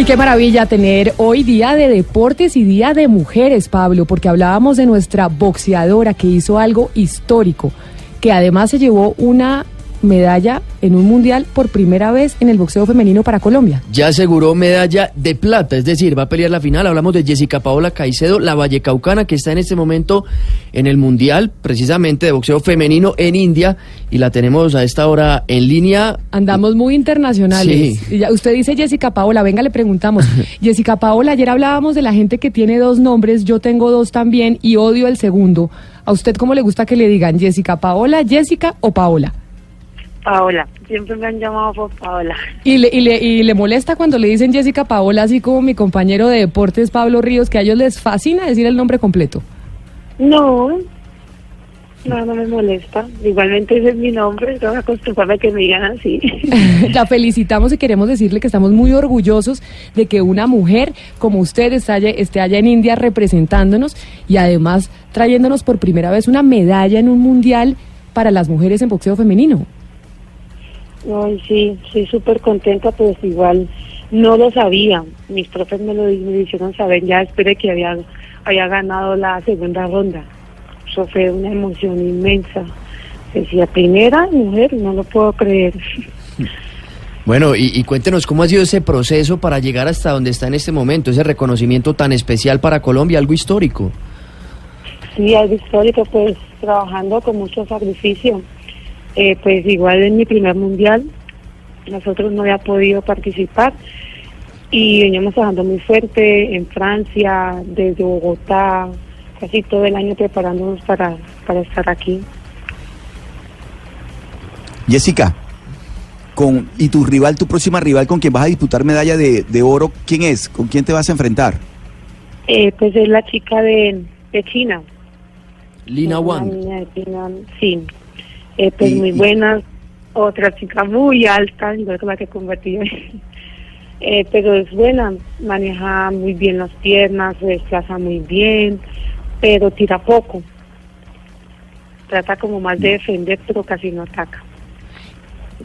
Y qué maravilla tener hoy día de deportes y día de mujeres, Pablo, porque hablábamos de nuestra boxeadora que hizo algo histórico, que además se llevó una medalla en un mundial por primera vez en el boxeo femenino para Colombia. Ya aseguró medalla de plata, es decir, va a pelear la final. Hablamos de Jessica Paola Caicedo, la vallecaucana, que está en este momento en el mundial, precisamente de boxeo femenino en India, y la tenemos a esta hora en línea. Andamos muy internacionales. Sí. Usted dice Jessica Paola, venga, le preguntamos. Jessica Paola, ayer hablábamos de la gente que tiene dos nombres, yo tengo dos también y odio el segundo. ¿A usted cómo le gusta que le digan Jessica Paola, Jessica o Paola? Paola, siempre me han llamado por Paola. Y le, y, le, y le molesta cuando le dicen Jessica Paola, así como mi compañero de deportes Pablo Ríos, que a ellos les fascina decir el nombre completo. No, no, no me molesta. Igualmente ese es mi nombre, tengo que acostumbrarme a que me digan así. La felicitamos y queremos decirle que estamos muy orgullosos de que una mujer como usted esté allá, esté allá en India representándonos y además trayéndonos por primera vez una medalla en un mundial para las mujeres en boxeo femenino. Ay, sí, estoy súper contenta, pues igual no lo sabía. Mis profes me lo me hicieron saber ya esperé que había, había ganado la segunda ronda. Eso fue una emoción inmensa. Decía, primera mujer, no lo puedo creer. Bueno, y, y cuéntenos cómo ha sido ese proceso para llegar hasta donde está en este momento, ese reconocimiento tan especial para Colombia, algo histórico. Sí, algo histórico, pues trabajando con mucho sacrificio. Eh, pues igual en mi primer mundial, nosotros no había podido participar y veníamos trabajando muy fuerte en Francia, desde Bogotá, casi todo el año preparándonos para, para estar aquí. Jessica, con, ¿y tu rival, tu próxima rival con quien vas a disputar medalla de, de oro, quién es? ¿Con quién te vas a enfrentar? Eh, pues es la chica de, de China. Lina Wang. niña de China, sí. Eh, pues Y- muy y- buena, otra chica muy alta, igual que la que convertí. Eh, pero es buena, maneja muy bien las piernas, se desplaza muy bien, pero tira poco. Trata como más de defender, pero casi no ataca.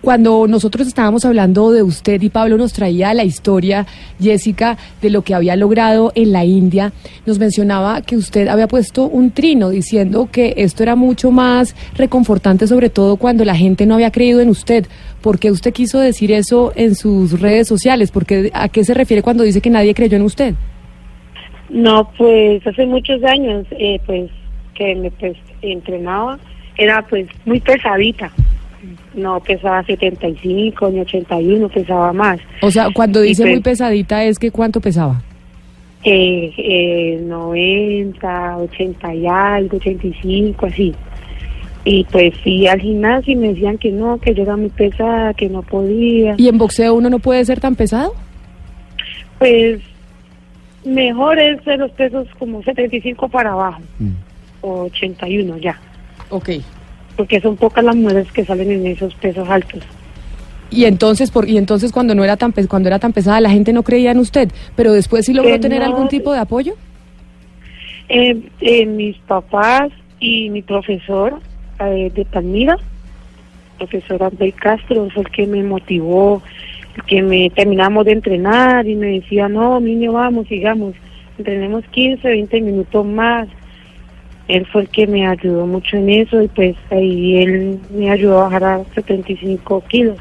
Cuando nosotros estábamos hablando de usted y Pablo nos traía la historia, Jessica, de lo que había logrado en la India, nos mencionaba que usted había puesto un trino diciendo que esto era mucho más reconfortante, sobre todo cuando la gente no había creído en usted. ¿Por qué usted quiso decir eso en sus redes sociales? Porque, ¿A qué se refiere cuando dice que nadie creyó en usted? No, pues hace muchos años, eh, pues que me pues, entrenaba, era pues muy pesadita. No pesaba 75 ni 81, pesaba más. O sea, cuando dice pues- muy pesadita es que cuánto pesaba. Eh, eh, 90, 80 y algo, 85, así. Y pues fui al gimnasio y me decían que no, que yo era muy pesada, que no podía. ¿Y en boxeo uno no puede ser tan pesado? Pues mejor es de los pesos como 75 para abajo, o 81 ya, Ok. Porque son pocas las mujeres que salen en esos pesos altos. Y entonces, por, y entonces cuando no era tan cuando era tan pesada, la gente no creía en usted, pero después sí logró Que tener no. algún tipo de apoyo. Eh, eh, mis papás y mi profesor eh, de Palmira, profesor Abel Castro, fue el que me motivó, el que me terminamos de entrenar y me decía, no, niño, vamos, sigamos, entrenemos 15, 20 minutos más. Él fue el que me ayudó mucho en eso y pues ahí él me ayudó a bajar a 75 kilos.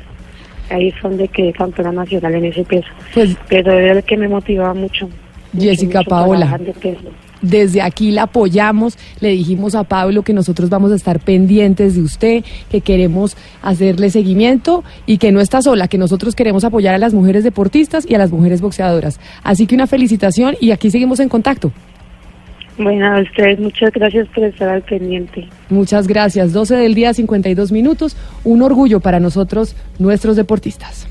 Ahí fue donde quedé campeona nacional en ese peso. Pues Pero era el que me motivaba mucho. Jessica mucho Paola. de desde aquí la apoyamos, le dijimos a Pablo que nosotros vamos a estar pendientes de usted, que queremos hacerle seguimiento y que no está sola, que nosotros queremos apoyar a las mujeres deportistas y a las mujeres boxeadoras. Así que una felicitación y aquí seguimos en contacto. Bueno, a ustedes muchas gracias por estar al pendiente. Muchas gracias. 12 del día, 52 minutos. Un orgullo para nosotros, nuestros deportistas.